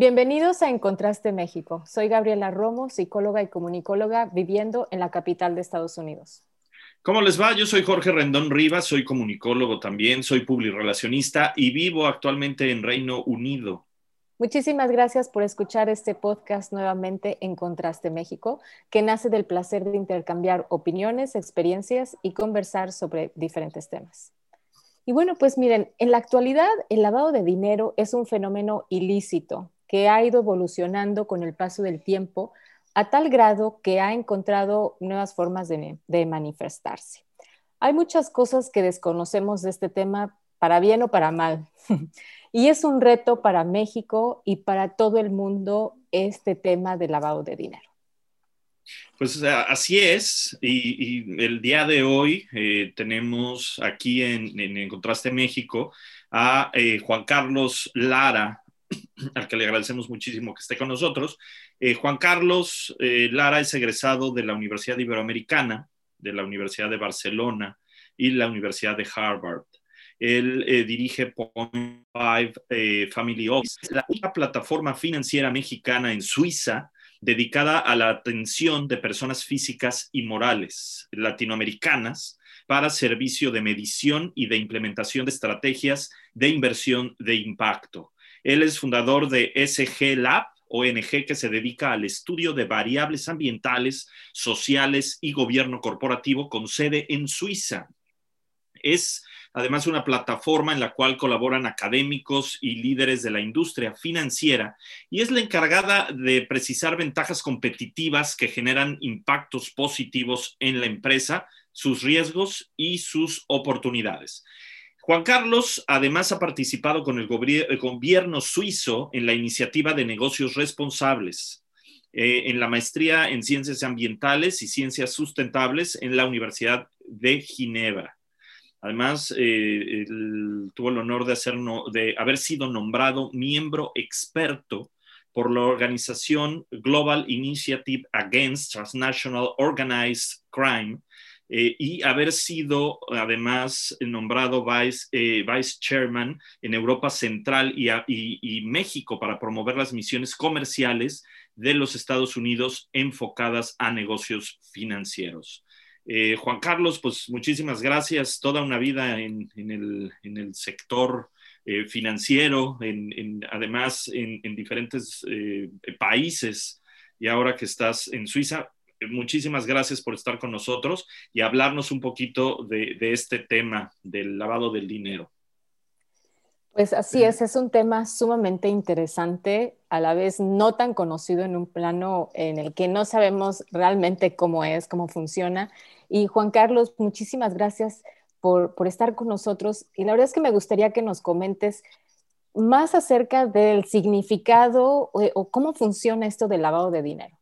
Bienvenidos a Encontraste México. Soy Gabriela Romo, psicóloga y comunicóloga viviendo en la capital de Estados Unidos. ¿Cómo les va? Yo soy Jorge Rendón Rivas, soy comunicólogo también, soy publirelacionista y vivo actualmente en Reino Unido. Muchísimas gracias por escuchar este podcast nuevamente en Contraste México, que nace del placer de intercambiar opiniones, experiencias y conversar sobre diferentes temas. Y bueno, pues miren, en la actualidad el lavado de dinero es un fenómeno ilícito que ha ido evolucionando con el paso del tiempo a tal grado que ha encontrado nuevas formas de, manifestarse. Hay muchas cosas que desconocemos de este tema, para bien o para mal. y es un reto para México y para todo el mundo este tema del lavado de dinero. Pues así es, y, el día de hoy eh, tenemos aquí en, en, Contraste México a eh, Juan Carlos Lara, al que le agradecemos muchísimo que esté con nosotros. Eh, Juan Carlos eh, Lara es egresado de la Universidad Iberoamericana, de la Universidad de Barcelona y la Universidad de Harvard. Él eh, dirige Point Five Family Office, la plataforma financiera mexicana en Suiza dedicada a la atención de personas físicas y morales latinoamericanas para servicio de medición y de implementación de estrategias de inversión de impacto. Él es fundador de SG Lab, ONG que se dedica al estudio de variables ambientales, sociales y gobierno corporativo con sede en Suiza. Es además una plataforma en la cual colaboran académicos y líderes de la industria financiera y es la encargada de precisar ventajas competitivas que generan impactos positivos en la empresa, sus riesgos y sus oportunidades. Juan Carlos además ha participado con el gobierno suizo en la iniciativa de negocios responsables, eh, en la maestría en ciencias ambientales y ciencias sustentables en la Universidad de Ginebra. Además, eh, tuvo el honor de haber sido nombrado miembro experto por la organización Global Initiative Against Transnational Organized Crime, eh, y haber sido además nombrado vice, eh, vice chairman en Europa Central y, México para promover las misiones comerciales de los Estados Unidos enfocadas a negocios financieros. Eh, Juan Carlos, pues muchísimas gracias. Toda una vida en, el, sector financiero, además en, diferentes países y ahora que estás en Suiza, muchísimas gracias por estar con nosotros y hablarnos un poquito de, este tema del lavado del dinero. Pues así es, es un tema sumamente interesante, a la vez no tan conocido en un plano en el que no sabemos realmente cómo es, cómo funciona. Y Juan Carlos, muchísimas gracias por, estar con nosotros. Y la verdad es que me gustaría que nos comentes más acerca del significado o cómo funciona esto del lavado de dinero.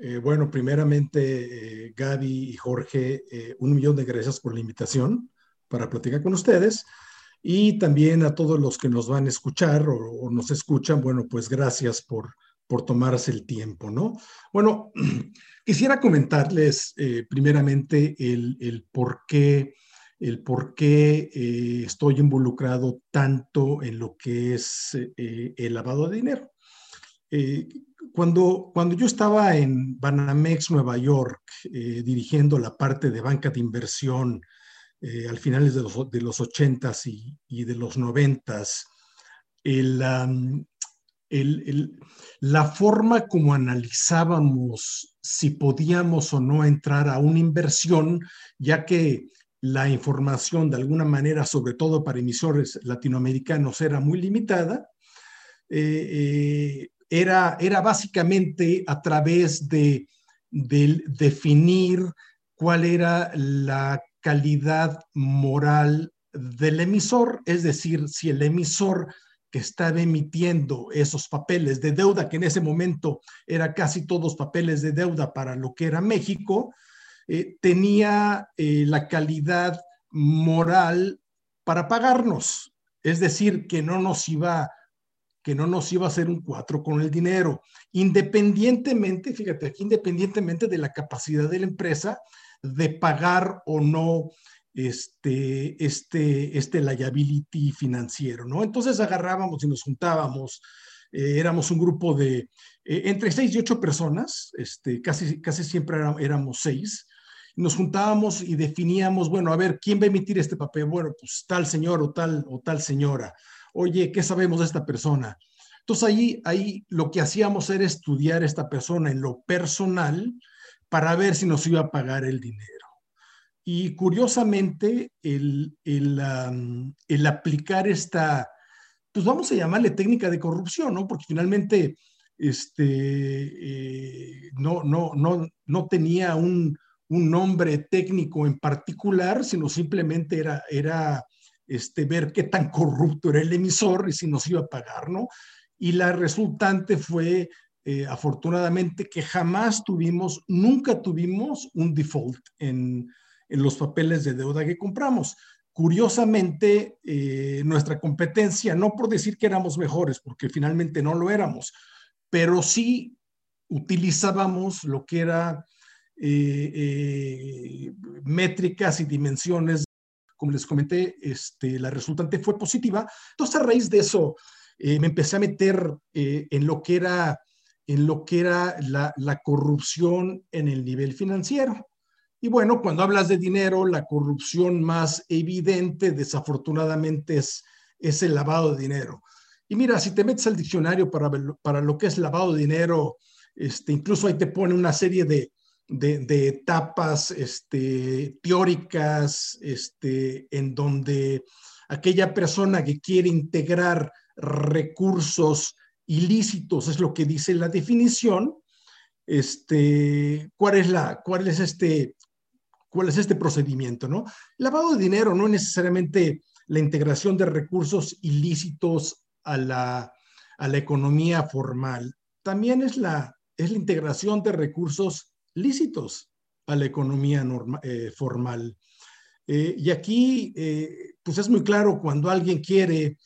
Eh, bueno, primeramente, eh, Gaby y Jorge, eh, un millón de gracias por la invitación para platicar con ustedes. Y también a todos los que nos van a escuchar o, nos escuchan, bueno, pues gracias por, por tomarse el tiempo, ¿no? Bueno, quisiera comentarles primeramente el, el, por qué, el por qué estoy involucrado tanto en lo que es el lavado de dinero. Cuando, cuando yo estaba en Banamex, Nueva York, eh, dirigiendo la parte de banca de inversión eh, al finales de los, de los 80s y, de los 90s, la forma como analizábamos si podíamos o no entrar a una inversión, ya que la información de alguna manera, sobre todo para emisores latinoamericanos, era muy limitada, eh, era, básicamente a través de, definir cuál era la calidad moral del emisor, es decir, si el emisor que estaba emitiendo esos papeles de deuda, que en ese momento era casi todos papeles de deuda para lo que era México, eh, tenía eh, la calidad moral para pagarnos. Es decir, que no nos iba que no nos iba a hacer un cuatro con el dinero, independientemente, fíjate aquí, independientemente de la capacidad de la empresa de pagar o no este, este, este liability financiero, ¿no? Entonces agarrábamos y nos juntábamos, eh, éramos un grupo de eh, entre seis y ocho personas, este, casi, casi siempre éramos seis, nos juntábamos y definíamos, bueno, a ver, ¿quién va a emitir este papel? Bueno, pues tal señor o tal o tal señora. Oye, ¿qué sabemos de esta persona? Entonces ahí, ahí lo que hacíamos era estudiar a esta persona en lo personal para ver si nos iba a pagar el dinero. Y curiosamente, el, el, aplicar esta, pues vamos a llamarle técnica de corrupción, ¿no? Porque finalmente este, eh, no, no, no, no tenía un, un, nombre técnico en particular, sino simplemente era, era este, ver qué tan corrupto era el emisor y si nos iba a pagar, ¿no? Y la resultante fue eh, afortunadamente que jamás tuvimos, nunca tuvimos un default en, en los papeles de deuda que compramos. Curiosamente, eh, nuestra competencia, no por decir que éramos mejores, porque finalmente no lo éramos, pero sí utilizábamos lo que era eh, métricas y dimensiones. Como les comenté, este, la resultante fue positiva. Entonces, a raíz de eso, me empecé a meter en lo que era, en lo que era la, la corrupción en el nivel financiero. Y bueno, cuando hablas de dinero, la corrupción más evidente, desafortunadamente, es, es el lavado de dinero. Y mira, si te metes al diccionario para, para lo que es lavado de dinero, este, incluso ahí te pone una serie de, de, etapas este, teóricas este, en donde aquella persona que quiere integrar recursos ilícitos, es lo que dice la definición, este, ¿cuál es la, cuál es este, cuál es este procedimiento, ¿no? Lavado de dinero no es necesariamente la integración de recursos ilícitos a la, a la economía formal, también es la, es la integración de recursos lícitos a la economía eh, formal. Eh, y aquí, eh, pues es muy claro cuando alguien quiere,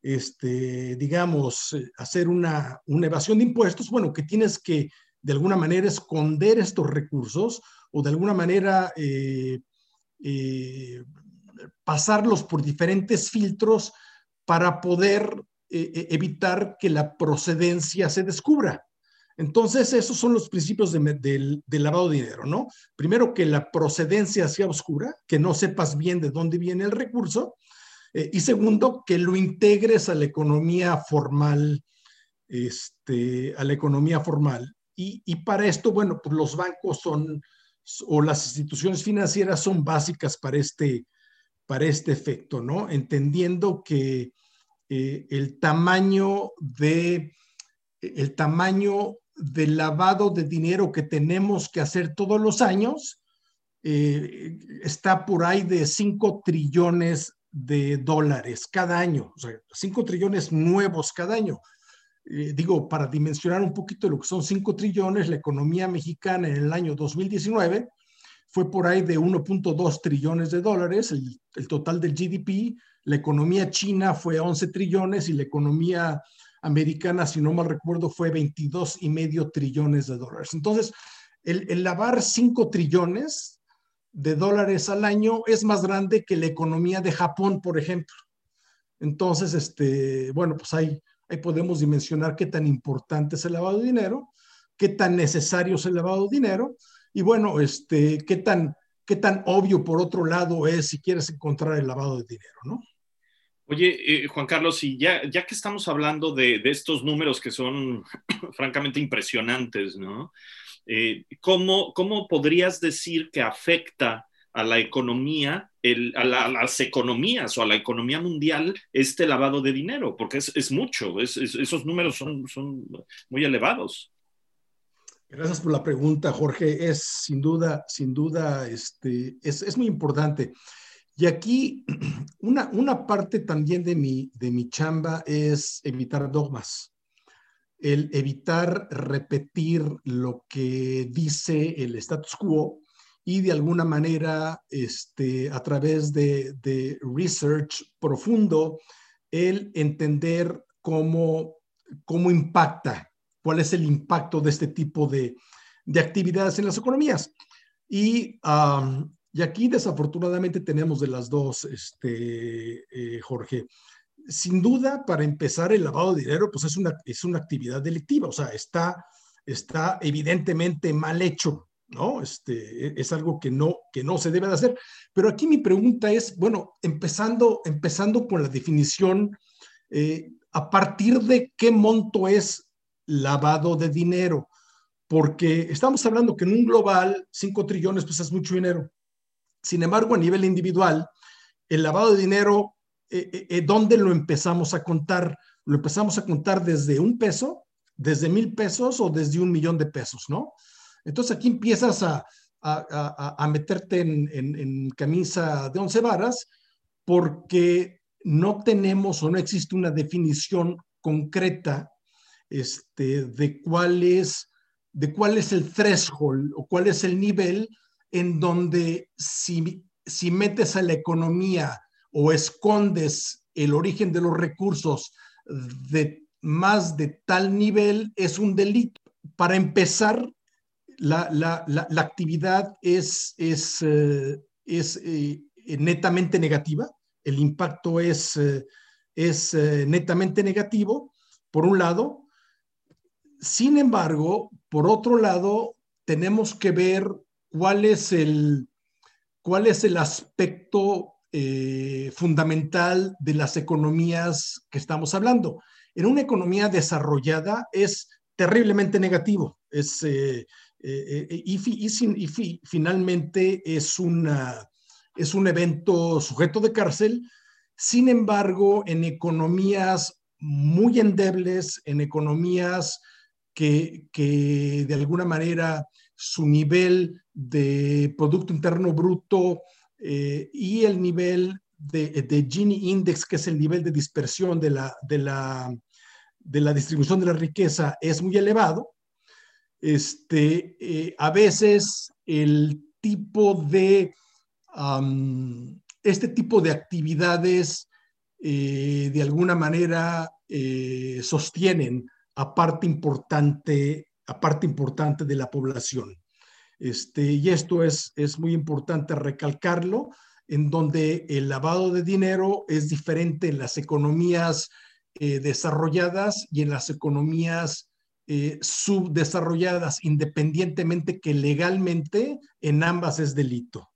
este, digamos, hacer una, una evasión de impuestos, bueno, que tienes que de alguna manera esconder estos recursos o de alguna manera pasarlos por diferentes filtros para poder evitar que la procedencia se descubra. Entonces, esos son los principios del lavado de dinero, ¿no? Primero, que la procedencia sea oscura, que no sepas bien de dónde viene el recurso. y segundo, que lo integres a la economía formal, este, a la economía formal. Y, y, para esto, bueno, pues los bancos son o las instituciones financieras son básicas para este, para este efecto, ¿no? Entendiendo que eh, el tamaño de el tamaño del lavado de dinero que tenemos que hacer todos los años eh, está por ahí de 5 trillones de dólares cada año, o sea, 5 trillones nuevos cada año. Eh, digo, para dimensionar un poquito lo que son 5 trillones, la economía mexicana en el año 2019 fue por ahí de 1.2 trillones de dólares, el, el, total del GDP. La economía china fue 11 trillones y la economía americana, si no mal recuerdo, fue 22 y medio trillones de dólares. Entonces, el, el lavar 5 trillones de dólares al año es más grande que la economía de Japón, por ejemplo. Entonces, este, bueno, pues hay, Ahí podemos dimensionar qué tan importante es el lavado de dinero, qué tan necesario es el lavado de dinero y bueno, este, qué tan, qué tan obvio por otro lado es si quieres encontrar el lavado de dinero, ¿no? Oye, eh, Juan Carlos, y ya, ya que estamos hablando de, de estos números que son francamente impresionantes, ¿no? Eh, ¿cómo, ¿Cómo podrías decir que afecta a la economía, a, las economías o a la economía mundial este lavado de dinero, porque es, mucho, esos números son, son muy elevados. Gracias por la pregunta, Jorge. Es sin duda, sin duda, este, es, muy importante. Y aquí una, una parte también de mi, de mi chamba es evitar dogmas, el evitar repetir lo que dice el status quo y de alguna manera, este, a través de, de research profundo, el entender cómo, cómo impacta, cuál es el impacto de este tipo de, de actividades en las economías. Y y aquí desafortunadamente tenemos de las dos, este, eh, Jorge. Sin duda, para empezar, el lavado de dinero, pues es una, es una actividad delictiva, o sea, está, está evidentemente mal hecho, ¿no? Este, e, es algo que no, que no se debe de hacer. Pero aquí mi pregunta es, bueno, empezando, empezando con la definición, eh, ¿a partir de qué monto es lavado de dinero? Porque estamos hablando que en un global, 5 trillones, pues es mucho dinero. Sin embargo, a nivel individual, el lavado de dinero, eh, eh, eh, ¿dónde lo empezamos a contar? Lo empezamos a contar desde un peso, desde mil pesos o desde un millón de pesos, ¿no? Entonces aquí empiezas a, meterte en, camisa de once varas porque no tenemos o no existe una definición concreta este, de, de cuál es el threshold o cuál es el nivel en donde si, si metes a la economía o escondes el origen de los recursos de más de tal nivel, es un delito. Para empezar, la, la, la, actividad es, es, eh, es eh, netamente negativa, el impacto es, eh, es netamente negativo, por un lado. Sin embargo, por otro lado, tenemos que ver cuál es el, cuál es el aspecto eh, fundamental de las economías que estamos hablando. En una economía desarrollada es terriblemente negativo. Es, eh, eh, y, finalmente es, una, es un evento sujeto de cárcel. Sin embargo, en economías muy endebles, en economías que, que de alguna manera su nivel de Producto Interno Bruto eh, y el nivel de, Gini Index, que es el nivel de dispersión de la, de la, de la distribución de la riqueza, es muy elevado. Este, eh, a veces el tipo de, este tipo de actividades eh, de alguna manera sostienen a parte importante a parte importante de la población. Este, y esto es, es muy importante recalcarlo, en donde el lavado de dinero es diferente en las economías eh, desarrolladas y en las economías eh, subdesarrolladas, independientemente que legalmente en ambas es delito.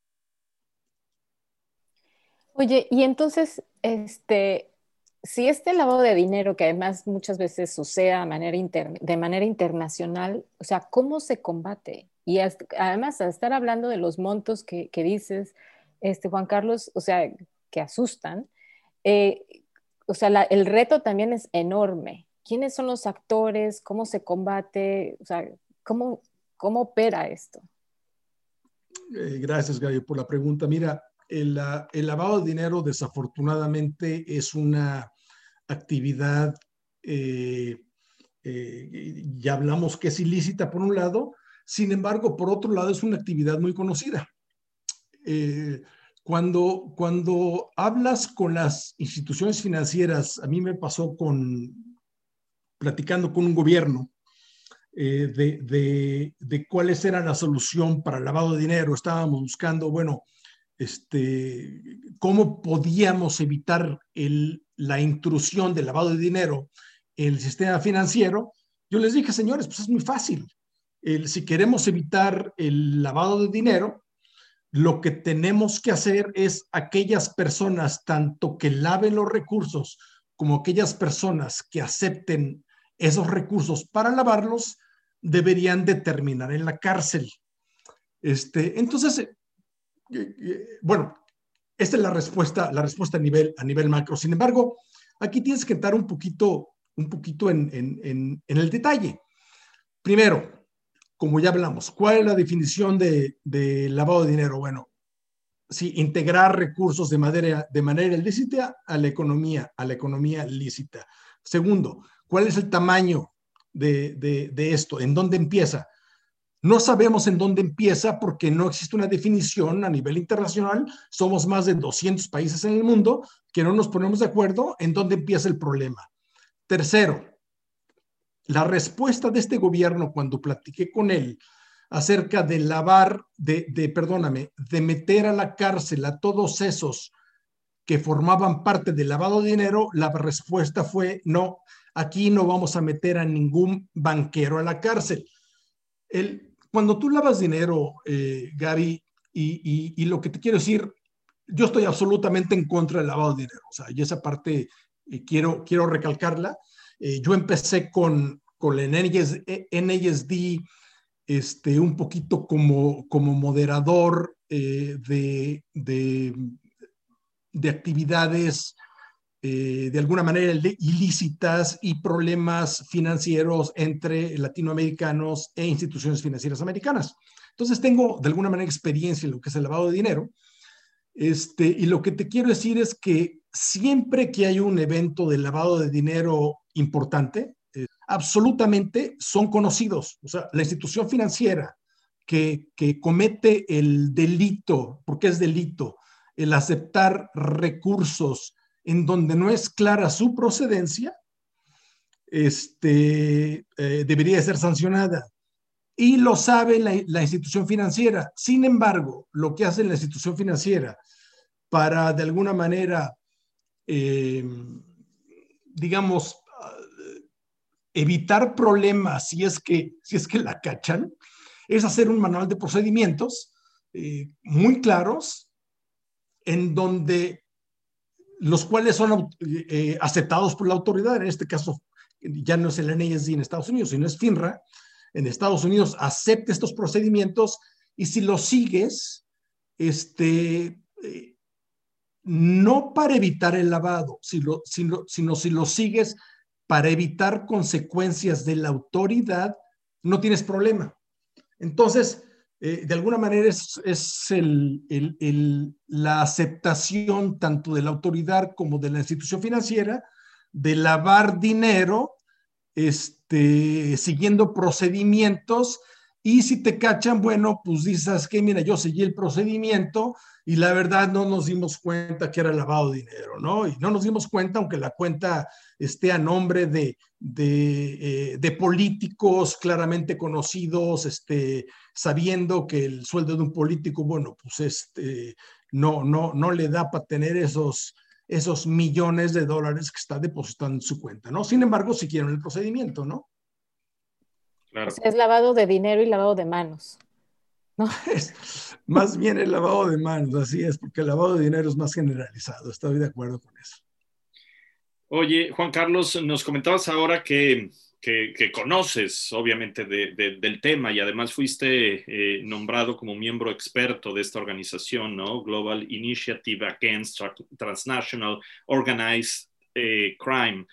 Oye, y entonces, este, si este lavado de dinero, que además muchas veces sucede de manera, de manera internacional, o sea, ¿cómo se combate? Y además, a estar hablando de los montos que, dices, este, Juan Carlos, o sea, que asustan, eh, o sea, el reto también es enorme. ¿Quiénes son los actores? ¿Cómo se combate? O sea, ¿cómo, cómo opera esto? Eh, gracias, Gaby, por la pregunta. Mira, el, lavado de dinero desafortunadamente es una actividad, eh, ya hablamos que es ilícita por un lado, sin embargo, por otro lado es una actividad muy conocida. Eh, cuando, cuando hablas con las instituciones financieras, a mí me pasó con, platicando con un gobierno, de, de, de, cuáles la solución para el lavado de dinero. Estábamos buscando, bueno, este, cómo podíamos evitar la intrusión del lavado de dinero en el sistema financiero, yo les dije, señores, pues es muy fácil. Si queremos evitar el lavado de dinero, lo que tenemos que hacer es aquellas personas, tanto que laven los recursos como aquellas personas que acepten esos recursos para lavarlos, deberían de terminar en la cárcel. Este, entonces, bueno, esta es la respuesta, la respuesta a nivel, a nivel macro. Sin embargo, aquí tienes que entrar un poquito, un poquito en, en, el detalle. Primero, como ya hablamos, ¿cuál es la definición de, lavado de dinero? Bueno, sí, integrar recursos de manera, de manera ilícita a la economía, a la economía lícita. Segundo, ¿cuál es el tamaño de, de, esto? ¿En dónde empieza? No sabemos en dónde empieza porque no existe una definición a nivel internacional. Somos más de 200 países en el mundo que no nos ponemos de acuerdo en dónde empieza el problema. Tercero, la respuesta de este gobierno cuando platiqué con él acerca de lavar, de, perdóname, de meter a la cárcel a todos esos que formaban parte del lavado de dinero, la respuesta fue no, aquí no vamos a meter a ningún banquero a la cárcel. El, cuando tú lavas dinero, eh, Gaby, y, y, lo que te quiero decir, yo estoy absolutamente en contra del lavado de dinero, o sea, y esa parte eh, quiero, quiero recalcarla. Eh, yo empecé con, con el NASD este, un poquito como, como moderador eh, de, de, de, actividades eh, de alguna manera ilícitas y problemas financieros entre latinoamericanos e instituciones financieras americanas. Entonces tengo de alguna manera experiencia en lo que es el lavado de dinero. Este, y lo que te quiero decir es que siempre que hay un evento de lavado de dinero importante, absolutamente son conocidos. O sea, la institución financiera que, que comete el delito, porque es delito, el aceptar recursos en donde no es clara su procedencia, este, eh, debería ser sancionada. Y lo sabe la, institución financiera. Sin embargo, lo que hace la institución financiera para, de alguna manera, eh, digamos, evitar problemas si es que, si es que la cachan, es hacer un manual de procedimientos eh, muy claros en donde los cuales son eh, aceptados por la autoridad, en este caso ya no es el NASD en Estados Unidos, sino es FINRA, en Estados Unidos acepta estos procedimientos y si los sigues, este, eh, no para evitar el lavado, sino, sino, sino si lo sigues para evitar consecuencias de la autoridad, no tienes problema. Entonces, eh, de alguna manera es, la aceptación tanto de la autoridad como de la institución financiera de lavar dinero este, siguiendo procedimientos y si te cachan, bueno, pues dices que, mira, yo seguí el procedimiento y la verdad no nos dimos cuenta que era lavado de dinero, ¿no? Y no nos dimos cuenta, aunque la cuenta esté a nombre de, de, eh, políticos claramente conocidos, este, sabiendo que el sueldo de un político, bueno, pues este, no, no, no le da para tener esos, esos millones de dólares que está depositando en su cuenta, ¿no? Sin embargo, si quieren el procedimiento, ¿no? Es lavado de dinero y lavado de manos. más bien el lavado de manos, así es, porque el lavado de dinero es más generalizado. Estoy de acuerdo con eso. Oye, Juan Carlos, nos comentabas ahora que, que, conoces, obviamente, del tema y además fuiste eh, nombrado como miembro experto de esta organización, ¿no? Global Initiative Against Transnational Organized eh, Crime.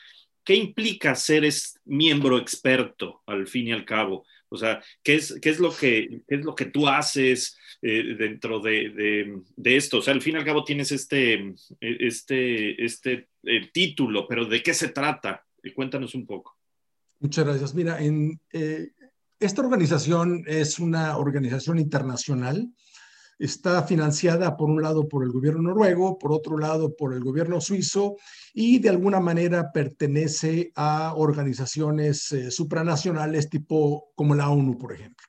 ¿Qué implica ser miembro experto al fin y al cabo? O sea, ¿qué es, qué es, lo, que, es lo que tú haces eh, dentro de, esto? O sea, al fin y al cabo tienes este, este, este eh, título, pero ¿de qué se trata? Cuéntanos un poco. Muchas gracias. Mira, eh, esta organización es una organización internacional está financiada por un lado por el gobierno noruego, por otro lado por el gobierno suizo y de alguna manera pertenece a organizaciones eh, supranacionales tipo como la ONU, por ejemplo.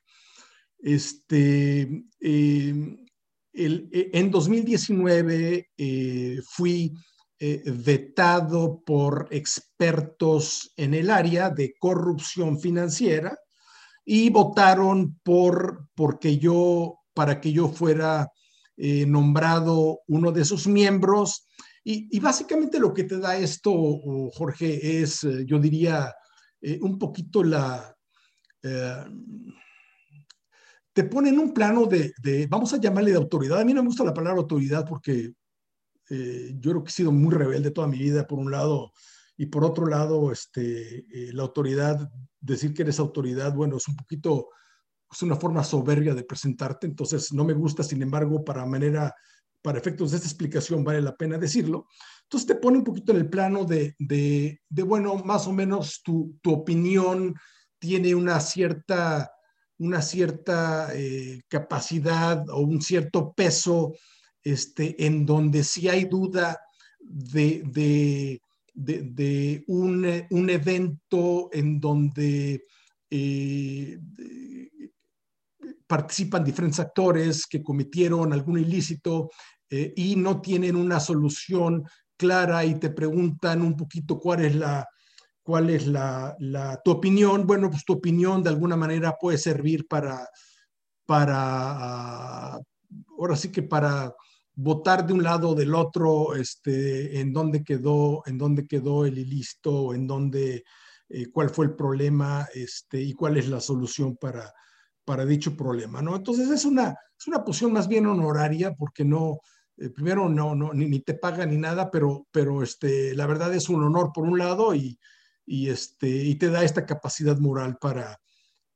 Este, em, e, en 2019 eh, fui eh, vetado por expertos en el área de corrupción financiera y votaron por porque yo para que yo fuera eh, nombrado uno de sus miembros. Y, básicamente lo que te da esto, Jorge, es, eh, yo diría, eh, un poquito la... te pone en un plano de, vamos a llamarle de autoridad. A mí no me gusta la palabra autoridad porque yo creo que he sido muy rebelde toda mi vida, por un lado, y por otro lado, este, la autoridad, decir que eres autoridad, bueno, es un poquito es una forma soberbia de presentarte, entonces no me gusta, sin embargo, para manera para efectos de esta explicación vale la pena decirlo. Entonces te pone un poquito en el plano de, de, bueno, más o menos tu, tu, opinión tiene una cierta, una cierta eh, capacidad o un cierto peso este, en donde si hay duda de, de, de un, un, evento en donde eh, participan diferentes actores que cometieron algún ilícito eh, y no tienen una solución clara y te preguntan un poquito cuál es la, cuál es la, tu opinión. Bueno, pues tu opinión de alguna manera puede servir para, para, ahora sí que para votar de un lado o del otro, este, en dónde quedó, en dónde quedó el ilícito, en dónde, eh, cuál fue el problema, este, y cuál es la solución para, para dicho problema, ¿no? Entonces es una, es una posición más bien honoraria porque no, eh, primero no, no ni, ni, te paga ni nada, pero, pero este, la verdad es un honor por un lado y, y, este, y te da esta capacidad moral para,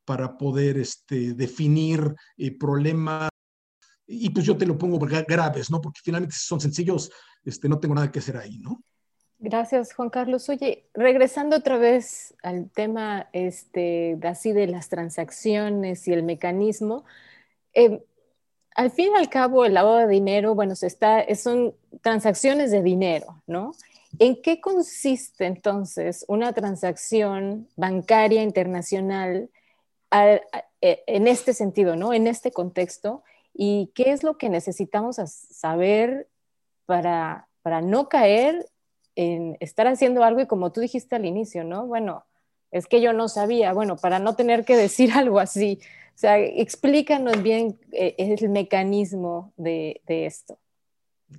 para poder este, definir eh, problemas y pues yo te lo pongo graves, ¿no? Porque finalmente si son sencillos, este, no tengo nada que hacer ahí, ¿no? Gracias, Juan Carlos. Oye, regresando otra vez al tema este, así de las transacciones y el mecanismo, eh, al fin y al cabo el lavado de dinero, bueno, son transacciones de dinero, ¿no? ¿En qué consiste entonces una transacción bancaria internacional e, en este sentido, ¿no? En este contexto, ¿y qué es lo que necesitamos saber para, para no caer en estar haciendo algo y como tú dijiste al inicio, ¿no? Bueno, es que yo no sabía, bueno, para no tener que decir algo así. O sea, explícanos bien eh, el mecanismo de, esto.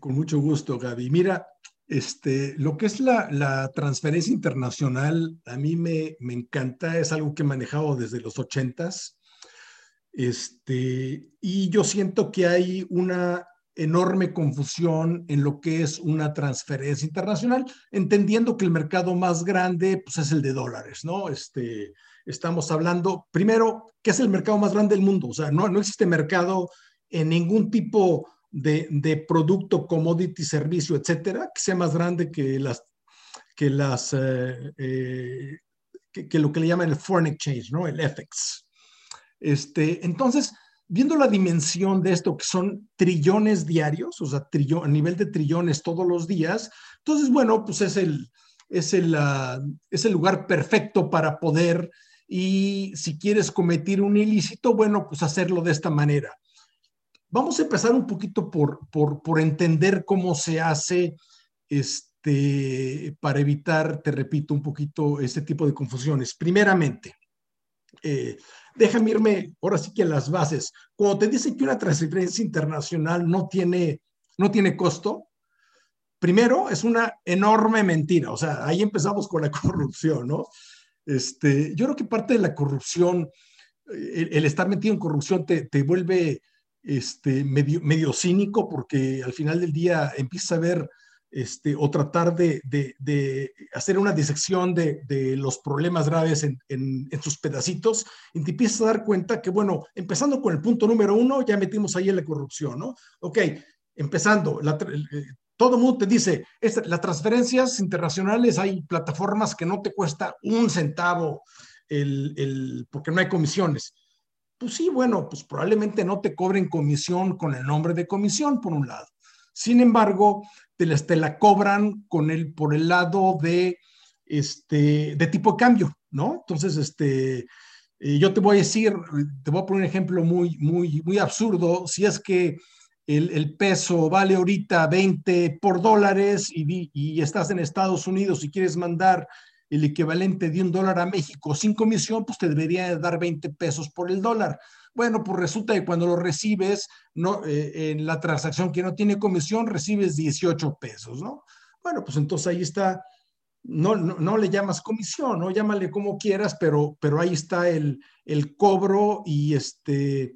Con mucho gusto, Gaby. Mira, este, lo que es la, transferencia internacional, a mí me, me, encanta, es algo que he manejado desde los ochentas. Este, y yo siento que hay una enorme confusión en lo que es una transferencia internacional, entendiendo que el mercado más grande pues, es el de dólares, ¿no? Este, estamos hablando, primero, ¿qué es el mercado más grande del mundo? O sea, no, no existe mercado en ningún tipo de, de producto, commodity, servicio, etcétera, que sea más grande que las, que las, eh, eh, que, lo que le llaman el foreign exchange, ¿no? El FX. Este, entonces, viendo la dimensión de esto, que son trillones diarios, o sea, a nivel de trillones todos los días, entonces, bueno, pues es el, es el, uh, es el lugar perfecto para poder, y si quieres cometer un ilícito, bueno, pues hacerlo de esta manera. Vamos a empezar un poquito por, por, por entender cómo se hace este, para evitar, te repito, un poquito este tipo de confusiones. Primeramente, eh, déjame irme ahora sí que las bases. Cuando te dicen que una transferencia internacional no tiene, no tiene costo, primero es una enorme mentira. O sea, ahí empezamos con la corrupción, ¿no? Este, yo creo que parte de la corrupción, el, el estar metido en corrupción te, te vuelve este, medio, medio cínico porque al final del día empiezas a ver este, o tratar de, hacer una disección de, los problemas graves en, sus pedacitos, y te empiezas a dar cuenta que, bueno, empezando con el punto número uno, ya metimos ahí en la corrupción, ¿no? Ok, empezando, eh, todo el mundo te dice, las transferencias internacionales, hay plataformas que no te cuesta un centavo el, porque no hay comisiones. Pues sí, bueno, pues probablemente no te cobren comisión con el nombre de comisión, por un lado. Sin embargo, te, la cobran con el, por el lado de, este, de tipo de cambio, ¿no? Entonces, este, eh, yo te voy a decir, te voy a poner un ejemplo muy, muy, muy absurdo. Si es que el, el peso vale ahorita 20 por dólares y, y, estás en Estados Unidos y quieres mandar el equivalente de un dólar a México sin comisión, pues te debería dar 20 pesos por el dólar. Bueno, pues resulta que cuando lo recibes, no, eh, en la transacción que no tiene comisión, recibes 18 pesos, ¿no? Bueno, pues entonces ahí está, no, no, le llamas comisión, ¿no? Llámale como quieras, pero, pero ahí está el, el cobro y este,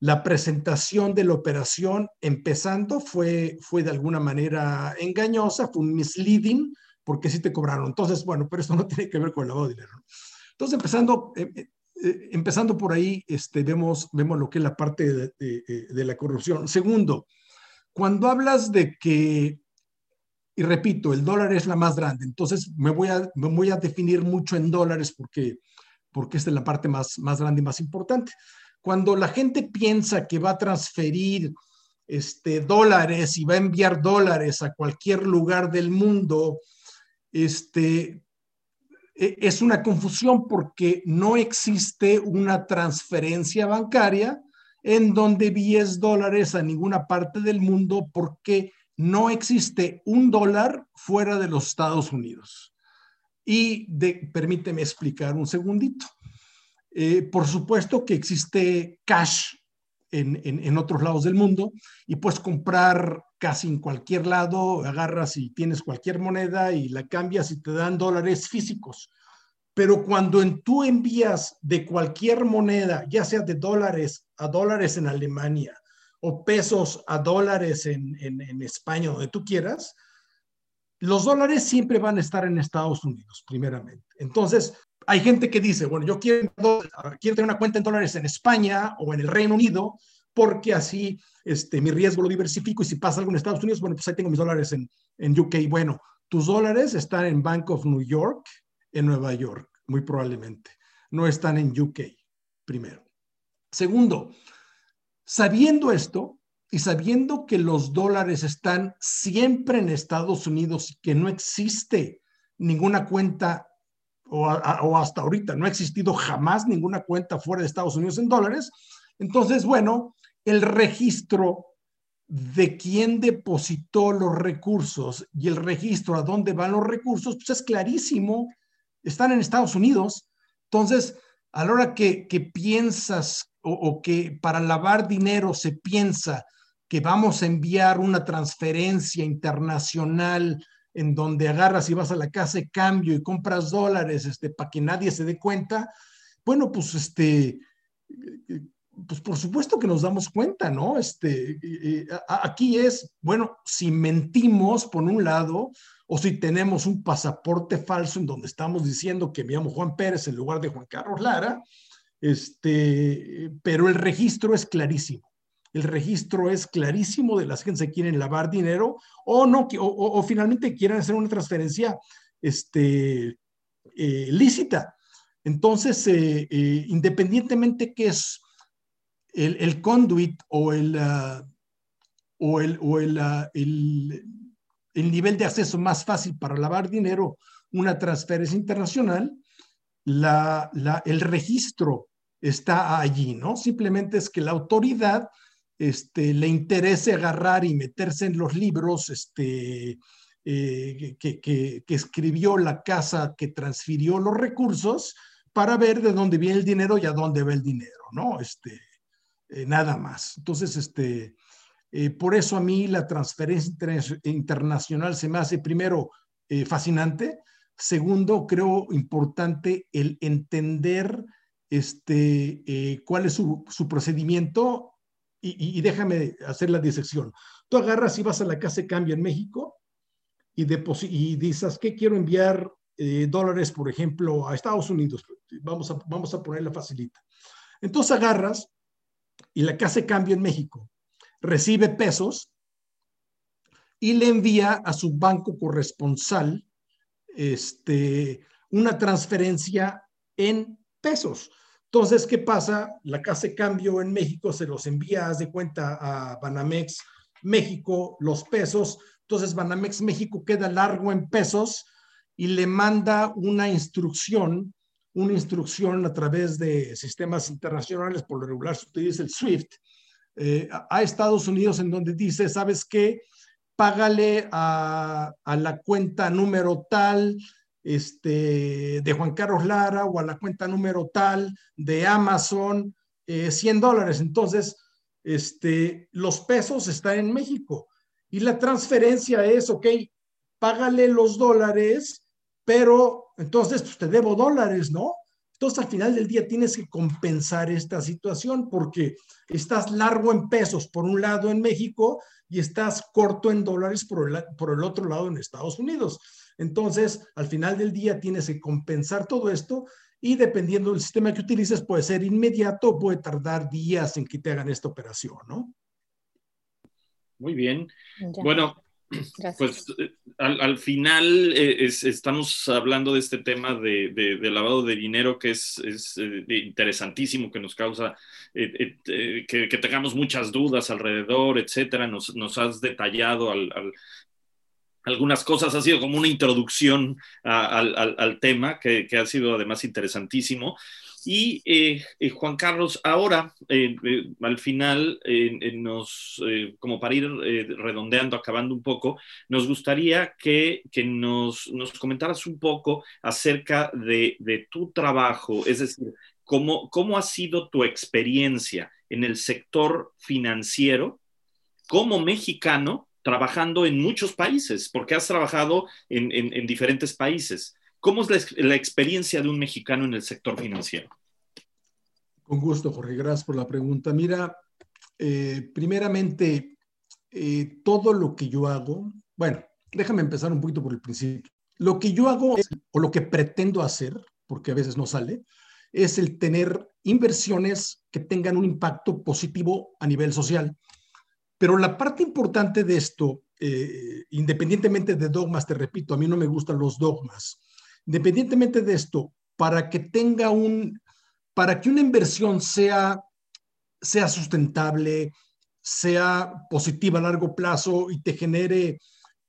la presentación de la operación empezando fue, fue de alguna manera engañosa, fue un misleading, porque sí te cobraron. Entonces, bueno, pero esto no tiene que ver con el lavado de dinero. Entonces, empezando, eh, eh, eh, empezando por ahí, este, vemos, vemos lo que es la parte de, la corrupción. Segundo, cuando hablas de que, y repito, el dólar es la más grande, entonces me voy a, me voy a definir mucho en dólares porque, porque es la parte más, más grande y más importante. Cuando la gente piensa que va a transferir este, dólares y va a enviar dólares a cualquier lugar del mundo, este, es una confusión porque no existe una transferencia bancaria en donde envíes dólares a ninguna parte del mundo porque no existe un dólar fuera de los Estados Unidos. Y de, permíteme explicar un segundito. Eh, por supuesto que existe cash en, en, otros lados del mundo y puedes comprar casi en cualquier lado, agarras y tienes cualquier moneda y la cambias y te dan dólares físicos. Pero cuando en, tú envías de cualquier moneda, ya sea de dólares a dólares en Alemania o pesos a dólares en, en, en España, donde tú quieras, los dólares siempre van a estar en Estados Unidos, primeramente. Entonces, hay gente que dice, bueno, yo quiero, tener una cuenta en dólares en España o en el Reino Unido, porque así este, mi riesgo lo diversifico y si pasa algo en Estados Unidos, bueno, pues ahí tengo mis dólares en, en UK. Bueno, tus dólares están en Bank of New York, en Nueva York, muy probablemente. No están en UK, primero. Segundo, sabiendo esto y sabiendo que los dólares están siempre en Estados Unidos y que no existe ninguna cuenta o, hasta ahorita no ha existido jamás ninguna cuenta fuera de Estados Unidos en dólares. Entonces, bueno, el registro de quién depositó los recursos y el registro a dónde van los recursos, pues es clarísimo, están en Estados Unidos. Entonces, a la hora que, piensas o que para lavar dinero se piensa que vamos a enviar una transferencia internacional en donde agarras y vas a la casa de cambio y compras dólares este, para que nadie se dé cuenta, bueno, pues este, pues por supuesto que nos damos cuenta, ¿no? Este, aquí es, bueno, si mentimos por un lado o si tenemos un pasaporte falso en donde estamos diciendo que me llamo Juan Pérez en lugar de Juan Carlos Lara, este, pero el registro es clarísimo el registro es clarísimo de las que se quieren lavar dinero o no, o, finalmente quieren hacer una transferencia este, eh, lícita. Entonces, eh, eh, independientemente que es el, conduit o el, o, el, o uh, el, el, nivel de acceso más fácil para lavar dinero, una transferencia internacional, la, el registro está allí, ¿no? Simplemente es que la autoridad este, le interese agarrar y meterse en los libros este, eh, que, escribió la casa que transfirió los recursos para ver de dónde viene el dinero y a dónde va el dinero, ¿no? Este, eh, nada más. Entonces, este, eh, por eso a mí la transferencia internacional se me hace primero fascinante, segundo, creo importante el entender este, cuál es su, su procedimiento y, déjame hacer la disección. Tú agarras y vas a la casa de cambio en México y, y dices, ¿qué quiero enviar eh, dólares, por ejemplo, a Estados Unidos? Vamos a, vamos a ponerla facilita. Entonces agarras y la casa de cambio en México recibe pesos y le envía a su banco corresponsal este, una transferencia en pesos. Entonces, ¿qué pasa? La casa de cambio en México se los envía, de cuenta, a Banamex México los pesos. Entonces, Banamex México queda largo en pesos y le manda una instrucción, una instrucción a través de sistemas internacionales, por lo regular se utiliza el SWIFT, eh, a Estados Unidos en donde dice, ¿sabes qué? Págale a, a la cuenta número tal este, de Juan Carlos Lara o a la cuenta número tal de Amazon, 100 eh, dólares. Entonces, este, los pesos están en México y la transferencia es, ok, págale los dólares, pero entonces pues, te debo dólares, ¿no? Entonces, al final del día tienes que compensar esta situación porque estás largo en pesos por un lado en México y estás corto en dólares por el, por el otro lado en Estados Unidos. Entonces, al final del día tienes que compensar todo esto y dependiendo del sistema que utilices, puede ser inmediato o puede tardar días en que te hagan esta operación, ¿no? Muy bien. Bueno, pues eh, al, final eh, estamos hablando de este tema de, lavado de dinero que es, eh, interesantísimo, que nos causa que, tengamos muchas dudas alrededor, etcétera. Nos, has detallado algunas cosas, ha sido como una introducción al, tema que, que, ha sido además interesantísimo. Y eh, eh, Juan Carlos, ahora, eh, al final, nos, como para ir redondeando, acabando un poco, nos gustaría que, nos, comentaras un poco acerca de, tu trabajo, es decir, cómo, cómo ha sido tu experiencia en el sector financiero como mexicano trabajando en muchos países, porque has trabajado en diferentes países. ¿Cómo es la, experiencia de un mexicano en el sector financiero? Con gusto, Jorge. Gracias por la pregunta. Mira, eh, primeramente, eh, todo lo que yo hago, bueno, déjame empezar un poquito por el principio. Lo que yo hago o lo que pretendo hacer, porque a veces no sale, es el tener inversiones que tengan un impacto positivo a nivel social. Pero la parte importante de esto, eh, independientemente de dogmas, te repito, a mí no me gustan los dogmas. Independientemente de esto, para que tenga un, para que una inversión sea, sea sustentable, sea positiva a largo plazo y te genere,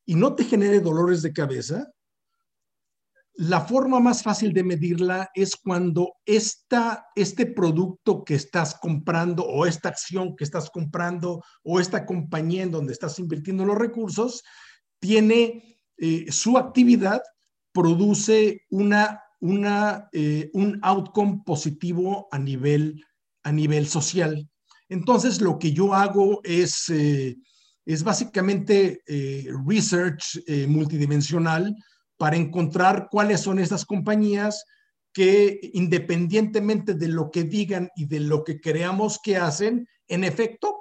y no te genere dolores de cabeza, la forma más fácil de medirla es cuando esta, este producto que estás comprando o esta acción que estás comprando o esta compañía en donde estás invirtiendo los recursos tiene eh, su actividad produce una, una, eh, un outcome positivo a nivel, a nivel social. Entonces, lo que yo hago es, eh, es básicamente research multidimensional para encontrar cuáles son estas compañías que independientemente de lo que digan y de lo que creamos que hacen, en efecto,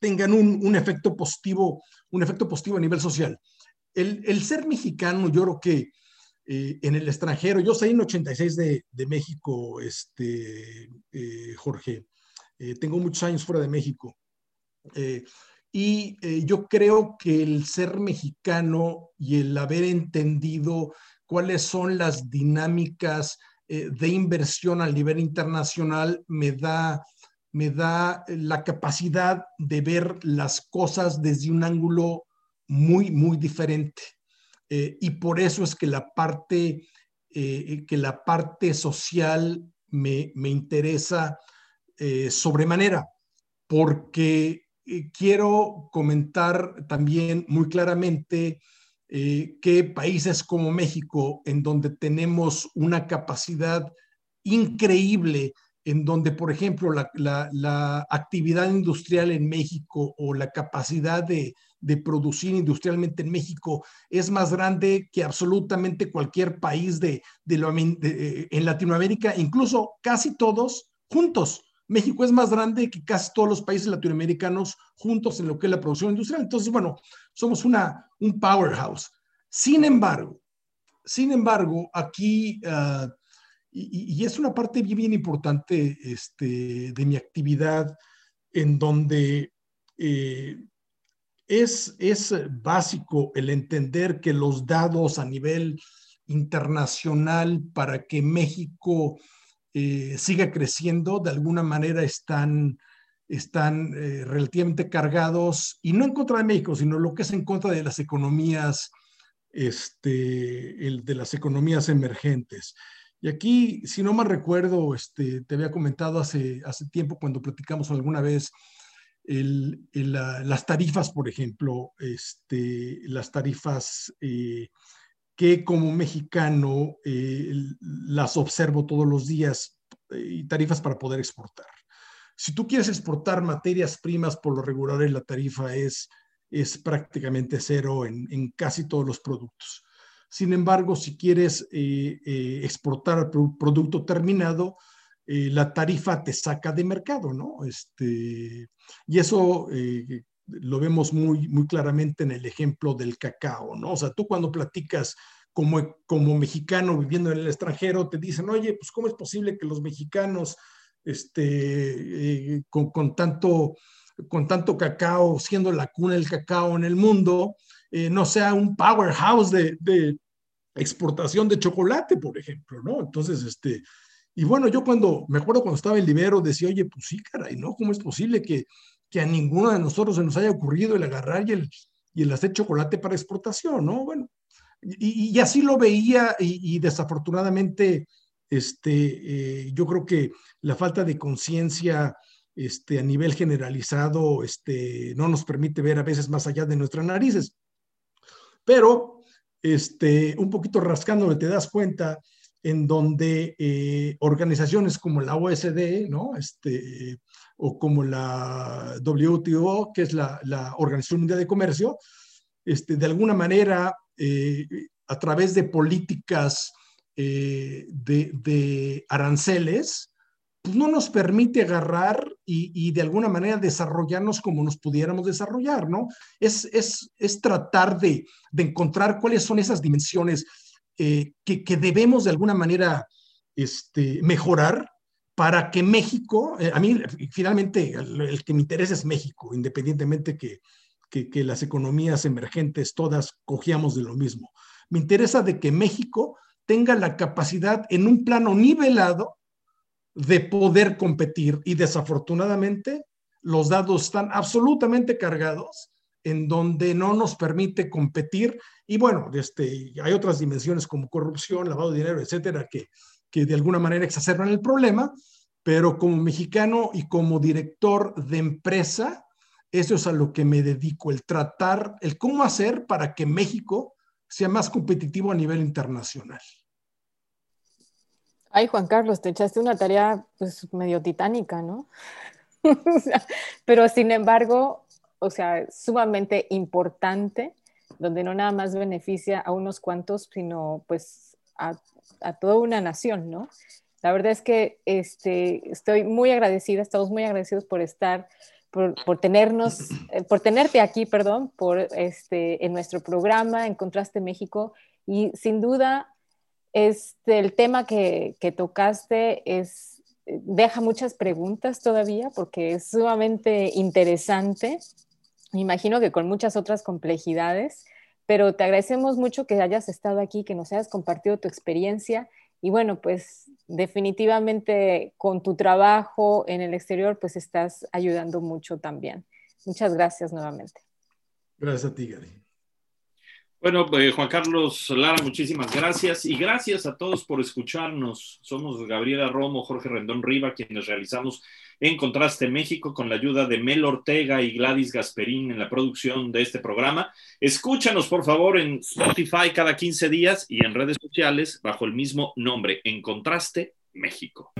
tengan un, un efecto positivo, un efecto positivo a nivel social. El, el ser mexicano, yo creo que eh, en el extranjero. Yo soy en 86 de, de México, este, eh, Jorge. Eh, tengo muchos años fuera de México. Y yo creo que el ser mexicano y el haber entendido cuáles son las dinámicas de inversión a nivel internacional me da, me da la capacidad de ver las cosas desde un ángulo muy, muy diferente. Eh, y por eso es que la parte, eh, que la parte social me, me interesa eh, sobremanera, porque quiero comentar también muy claramente que países como México, en donde tenemos una capacidad increíble, en donde, por ejemplo, la, actividad industrial en México o la capacidad de, producir industrialmente en México es más grande que absolutamente cualquier país de, de, en Latinoamérica, incluso casi todos juntos. México es más grande que casi todos los países latinoamericanos juntos en lo que es la producción industrial. Entonces, bueno, somos una, un powerhouse. Sin embargo, sin embargo, aquí, uh, y, y, es una parte bien, bien importante este, de mi actividad, en donde eh, es, básico el entender que los dados a nivel internacional para que México eh, siga creciendo de alguna manera están, están eh, relativamente cargados, y no en contra de México, sino lo que es en contra de las economías, este, el, de las economías emergentes. Y aquí, si no mal recuerdo, este, te había comentado hace, hace tiempo cuando platicamos alguna vez las tarifas, por ejemplo, este, las tarifas eh, que como mexicano eh, las observo todos los días, eh, y tarifas para poder exportar. Si tú quieres exportar materias primas, por lo regular la tarifa es, es prácticamente cero en, en casi todos los productos. Sin embargo, si quieres exportar el producto terminado, eh, la tarifa te saca de mercado, ¿no? Este, y eso eh, lo vemos muy, muy claramente en el ejemplo del cacao, ¿no? O sea, tú cuando platicas como, como mexicano viviendo en el extranjero, te dicen, oye, pues ¿cómo es posible que los mexicanos, este, eh, con, con, tanto con tanto cacao, siendo la cuna del cacao en el mundo, eh, no sea un powerhouse de, de, exportación de chocolate, por ejemplo, ¿no? Entonces, este, y bueno, yo cuando, me acuerdo cuando estaba en Libero, decía, oye, pues sí, caray, ¿no? ¿Cómo es posible que, que a ninguno de nosotros se nos haya ocurrido el agarrar y el, y el hacer chocolate para exportación, ¿no? Bueno, y, así lo veía y, y desafortunadamente, este, eh, yo creo que la falta de conciencia este, a nivel generalizado este, no nos permite ver a veces más allá de nuestras narices. Pero este, un poquito rascándome te das cuenta en donde eh, organizaciones como la OSD, ¿no? Este, o como la WTO, que es la, la Organización Mundial de Comercio, este, de alguna manera, eh, a través de políticas eh, de, aranceles, pues no nos permite agarrar y, y, de alguna manera desarrollarnos como nos pudiéramos desarrollar, ¿no? Es, es, es tratar de, de encontrar cuáles son esas dimensiones eh, que, debemos de alguna manera este, mejorar para que México, eh, a mí finalmente el, que me interesa es México, independientemente que, que, las economías emergentes todas cogíamos de lo mismo. Me interesa de que México tenga la capacidad en un plano nivelado de poder competir y desafortunadamente los dados están absolutamente cargados en donde no nos permite competir. Y bueno, este, hay otras dimensiones como corrupción, lavado de dinero, etcétera, que, que de alguna manera exacerban el problema, pero como mexicano y como director de empresa, eso es a lo que me dedico, el tratar, el cómo hacer para que México sea más competitivo a nivel internacional. Ay, Juan Carlos, te echaste una tarea pues medio titánica, ¿no? pero sin embargo, o sea, sumamente importante, donde no nada más beneficia a unos cuantos, sino pues a, toda una nación, ¿no? La verdad es que este, estoy muy agradecida, estamos muy agradecidos por estar, por, por tenernos, eh, por tenerte aquí, perdón, por este, en nuestro programa, en Contraste México, y sin duda, este, el tema que, que tocaste es, deja muchas preguntas todavía, porque es sumamente interesante me imagino que con muchas otras complejidades, pero te agradecemos mucho que hayas estado aquí, que nos hayas compartido tu experiencia y bueno, pues definitivamente con tu trabajo en el exterior, pues estás ayudando mucho también. Muchas gracias nuevamente. Gracias a ti, Gary. Bueno, eh, Juan Carlos Lara, muchísimas gracias y gracias a todos por escucharnos. Somos Gabriela Romo, Jorge Rendón Riva, quienes realizamos en Contraste México con la ayuda de Mel Ortega y Gladys Gasperín en la producción de este programa. Escúchanos, por favor, en Spotify cada 15 días y en redes sociales bajo el mismo nombre, En Contraste México.